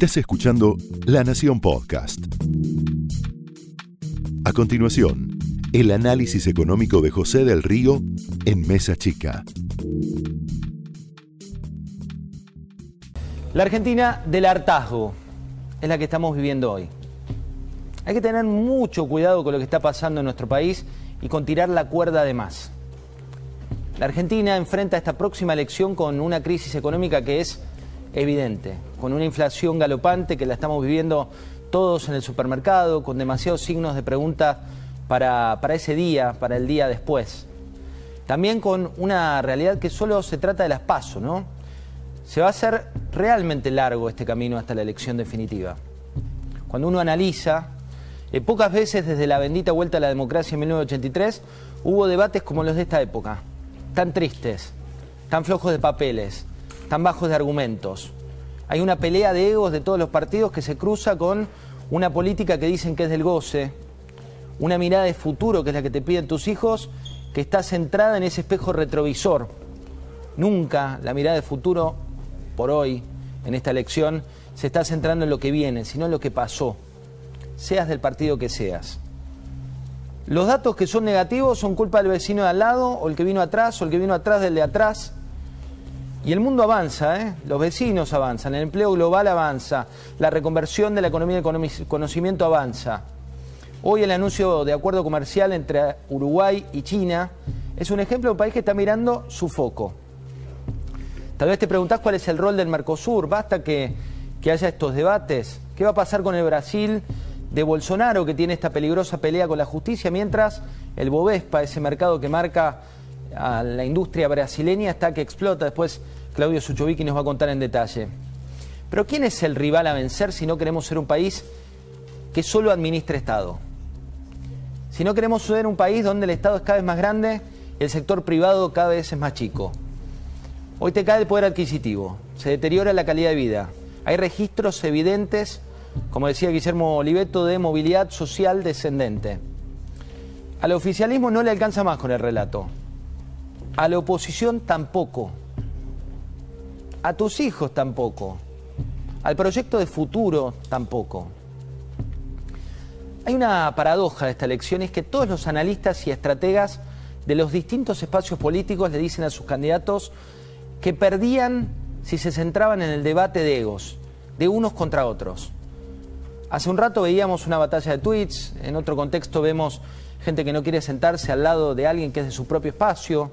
Estás escuchando La Nación Podcast. A continuación, el análisis económico de José del Río en Mesa Chica. La Argentina del hartazgo es la que estamos viviendo hoy. Hay que tener mucho cuidado con lo que está pasando en nuestro país y con tirar la cuerda de más. La Argentina enfrenta esta próxima elección con una crisis económica que es evidente, con una inflación galopante que la estamos viviendo todos en el supermercado, con demasiados signos de pregunta para, para ese día, para el día después. También con una realidad que solo se trata de las pasos, ¿no? Se va a hacer realmente largo este camino hasta la elección definitiva. Cuando uno analiza, eh, pocas veces desde la bendita vuelta a la democracia en 1983 hubo debates como los de esta época tan tristes, tan flojos de papeles, tan bajos de argumentos. Hay una pelea de egos de todos los partidos que se cruza con una política que dicen que es del goce, una mirada de futuro que es la que te piden tus hijos, que está centrada en ese espejo retrovisor. Nunca la mirada de futuro, por hoy, en esta elección, se está centrando en lo que viene, sino en lo que pasó, seas del partido que seas. Los datos que son negativos son culpa del vecino de al lado, o el que vino atrás, o el que vino atrás del de atrás. Y el mundo avanza, ¿eh? los vecinos avanzan, el empleo global avanza, la reconversión de la economía del conocimiento avanza. Hoy el anuncio de acuerdo comercial entre Uruguay y China es un ejemplo de un país que está mirando su foco. Tal vez te preguntás cuál es el rol del Mercosur, basta que, que haya estos debates. ¿Qué va a pasar con el Brasil de Bolsonaro que tiene esta peligrosa pelea con la justicia, mientras el Bovespa, ese mercado que marca a la industria brasileña, está que explota. Después Claudio Suchovicki nos va a contar en detalle. Pero ¿quién es el rival a vencer si no queremos ser un país que solo administre Estado? Si no queremos ser un país donde el Estado es cada vez más grande y el sector privado cada vez es más chico. Hoy te cae el poder adquisitivo, se deteriora la calidad de vida, hay registros evidentes como decía Guillermo Oliveto, de movilidad social descendente. Al oficialismo no le alcanza más con el relato. A la oposición tampoco. A tus hijos tampoco. Al proyecto de futuro tampoco. Hay una paradoja de esta elección, es que todos los analistas y estrategas de los distintos espacios políticos le dicen a sus candidatos que perdían si se centraban en el debate de egos, de unos contra otros. Hace un rato veíamos una batalla de tweets, en otro contexto vemos gente que no quiere sentarse al lado de alguien que es de su propio espacio.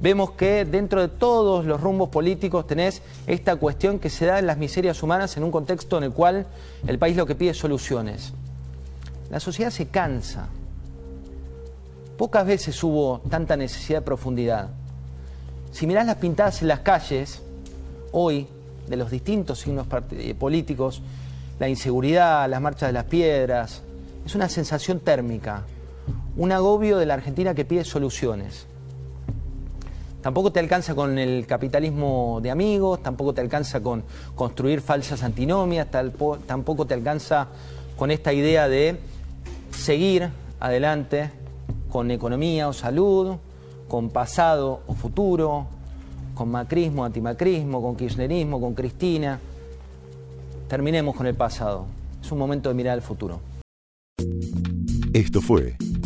Vemos que dentro de todos los rumbos políticos tenés esta cuestión que se da en las miserias humanas en un contexto en el cual el país lo que pide es soluciones. La sociedad se cansa. Pocas veces hubo tanta necesidad de profundidad. Si mirás las pintadas en las calles, hoy, de los distintos signos políticos, la inseguridad, las marchas de las piedras. Es una sensación térmica, un agobio de la Argentina que pide soluciones. Tampoco te alcanza con el capitalismo de amigos, tampoco te alcanza con construir falsas antinomias, tampoco te alcanza con esta idea de seguir adelante con economía o salud, con pasado o futuro, con macrismo, antimacrismo, con kirchnerismo, con Cristina. Terminemos con el pasado. Es un momento de mirar al futuro. Esto fue